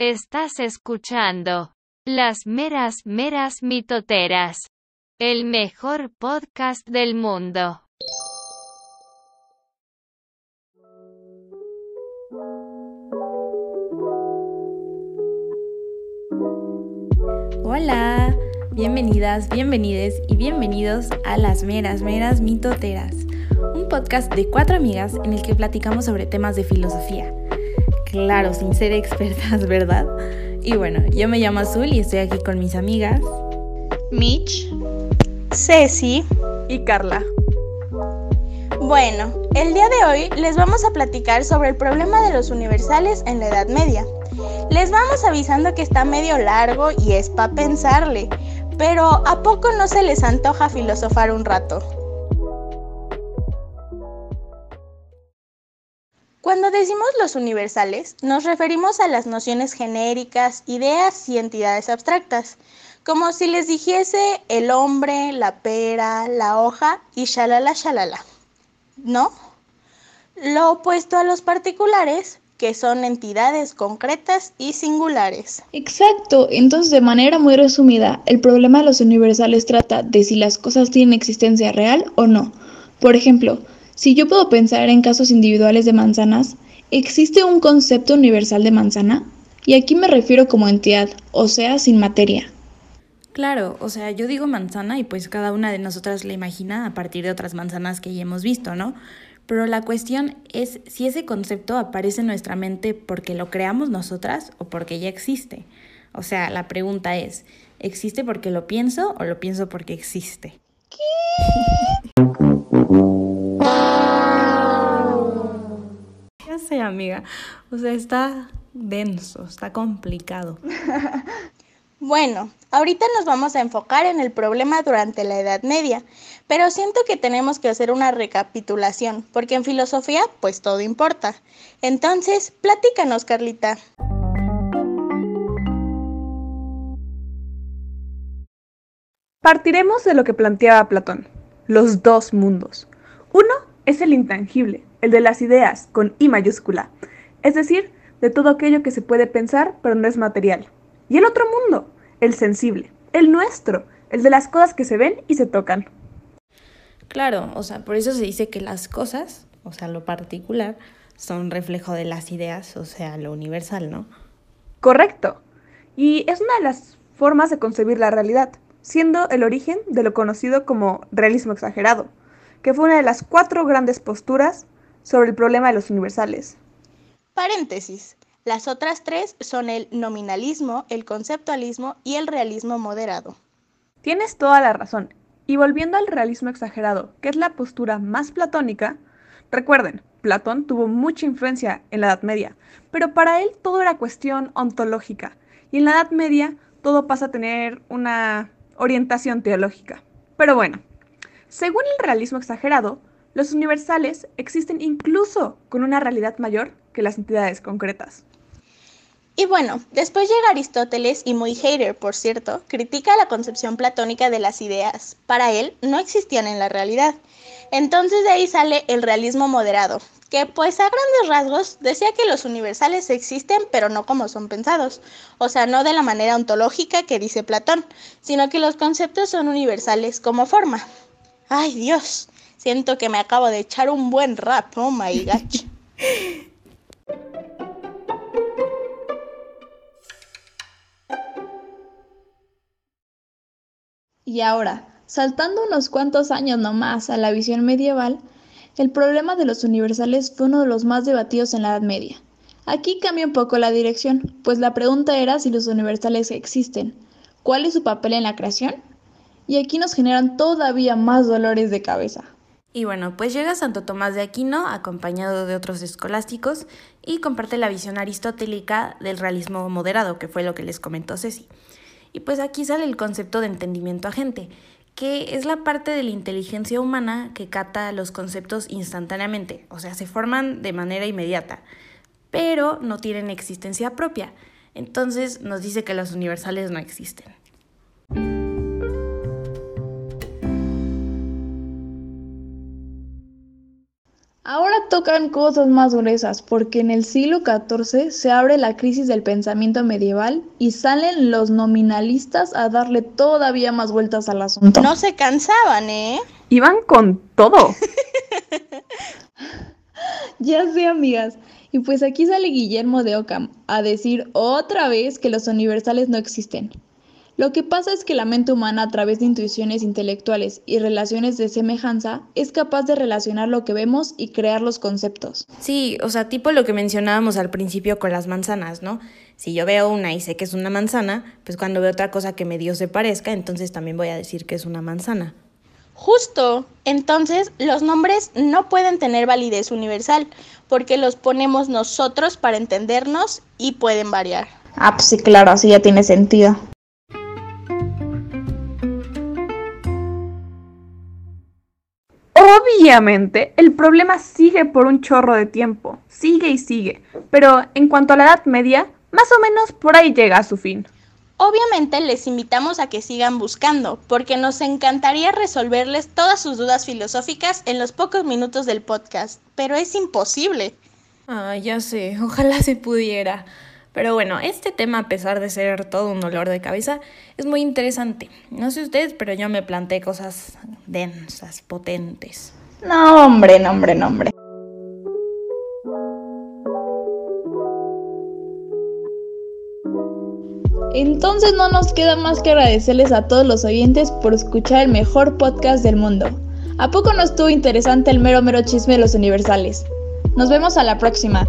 Estás escuchando Las Meras Meras Mitoteras, el mejor podcast del mundo. Hola, bienvenidas, bienvenides y bienvenidos a Las Meras Meras Mitoteras, un podcast de cuatro amigas en el que platicamos sobre temas de filosofía claro, sin ser expertas, ¿verdad? Y bueno, yo me llamo Azul y estoy aquí con mis amigas. Mitch, Ceci y Carla. Bueno, el día de hoy les vamos a platicar sobre el problema de los universales en la Edad Media. Les vamos avisando que está medio largo y es para pensarle, pero ¿a poco no se les antoja filosofar un rato? Cuando decimos los universales, nos referimos a las nociones genéricas, ideas y entidades abstractas, como si les dijese el hombre, la pera, la hoja y shalala shalala. ¿No? Lo opuesto a los particulares, que son entidades concretas y singulares. Exacto, entonces de manera muy resumida, el problema de los universales trata de si las cosas tienen existencia real o no. Por ejemplo, si yo puedo pensar en casos individuales de manzanas, ¿existe un concepto universal de manzana? Y aquí me refiero como entidad, o sea, sin materia. Claro, o sea, yo digo manzana y pues cada una de nosotras la imagina a partir de otras manzanas que ya hemos visto, ¿no? Pero la cuestión es si ese concepto aparece en nuestra mente porque lo creamos nosotras o porque ya existe. O sea, la pregunta es, ¿existe porque lo pienso o lo pienso porque existe? ¿Qué? amiga. O sea, está denso, está complicado. Bueno, ahorita nos vamos a enfocar en el problema durante la Edad Media, pero siento que tenemos que hacer una recapitulación, porque en filosofía pues todo importa. Entonces, platícanos, Carlita. Partiremos de lo que planteaba Platón, los dos mundos. Uno es el intangible, el de las ideas, con I mayúscula, es decir, de todo aquello que se puede pensar pero no es material. Y el otro mundo, el sensible, el nuestro, el de las cosas que se ven y se tocan. Claro, o sea, por eso se dice que las cosas, o sea, lo particular, son reflejo de las ideas, o sea, lo universal, ¿no? Correcto. Y es una de las formas de concebir la realidad, siendo el origen de lo conocido como realismo exagerado, que fue una de las cuatro grandes posturas sobre el problema de los universales. Paréntesis. Las otras tres son el nominalismo, el conceptualismo y el realismo moderado. Tienes toda la razón. Y volviendo al realismo exagerado, que es la postura más platónica, recuerden, Platón tuvo mucha influencia en la Edad Media, pero para él todo era cuestión ontológica, y en la Edad Media todo pasa a tener una orientación teológica. Pero bueno, según el realismo exagerado, los universales existen incluso con una realidad mayor que las entidades concretas. Y bueno, después llega Aristóteles y muy hater, por cierto, critica la concepción platónica de las ideas. Para él no existían en la realidad. Entonces de ahí sale el realismo moderado, que pues a grandes rasgos decía que los universales existen pero no como son pensados, o sea, no de la manera ontológica que dice Platón, sino que los conceptos son universales como forma. Ay Dios, Siento que me acabo de echar un buen rap, oh my gosh. Y ahora, saltando unos cuantos años nomás a la visión medieval, el problema de los universales fue uno de los más debatidos en la Edad Media. Aquí cambia un poco la dirección, pues la pregunta era si los universales existen, cuál es su papel en la creación, y aquí nos generan todavía más dolores de cabeza. Y bueno, pues llega Santo Tomás de Aquino acompañado de otros escolásticos y comparte la visión aristotélica del realismo moderado, que fue lo que les comentó Ceci. Y pues aquí sale el concepto de entendimiento agente, que es la parte de la inteligencia humana que capta los conceptos instantáneamente, o sea, se forman de manera inmediata, pero no tienen existencia propia. Entonces nos dice que los universales no existen. Tocan cosas más gruesas, porque en el siglo XIV se abre la crisis del pensamiento medieval y salen los nominalistas a darle todavía más vueltas al asunto. No se cansaban, ¿eh? Iban con todo. ya sé, amigas. Y pues aquí sale Guillermo de Ockham a decir otra vez que los universales no existen. Lo que pasa es que la mente humana a través de intuiciones intelectuales y relaciones de semejanza es capaz de relacionar lo que vemos y crear los conceptos. Sí, o sea, tipo lo que mencionábamos al principio con las manzanas, ¿no? Si yo veo una y sé que es una manzana, pues cuando veo otra cosa que medio se parezca, entonces también voy a decir que es una manzana. Justo, entonces los nombres no pueden tener validez universal porque los ponemos nosotros para entendernos y pueden variar. Ah, pues sí, claro, así ya tiene sentido. Obviamente, el problema sigue por un chorro de tiempo, sigue y sigue, pero en cuanto a la Edad Media, más o menos por ahí llega a su fin. Obviamente les invitamos a que sigan buscando, porque nos encantaría resolverles todas sus dudas filosóficas en los pocos minutos del podcast, pero es imposible. Ah, ya sé, ojalá se pudiera. Pero bueno, este tema, a pesar de ser todo un dolor de cabeza, es muy interesante. No sé ustedes, pero yo me planteé cosas densas, potentes. No, hombre, no, hombre, no, hombre. Entonces no nos queda más que agradecerles a todos los oyentes por escuchar el mejor podcast del mundo. ¿A poco no estuvo interesante el mero mero chisme de los universales? Nos vemos a la próxima.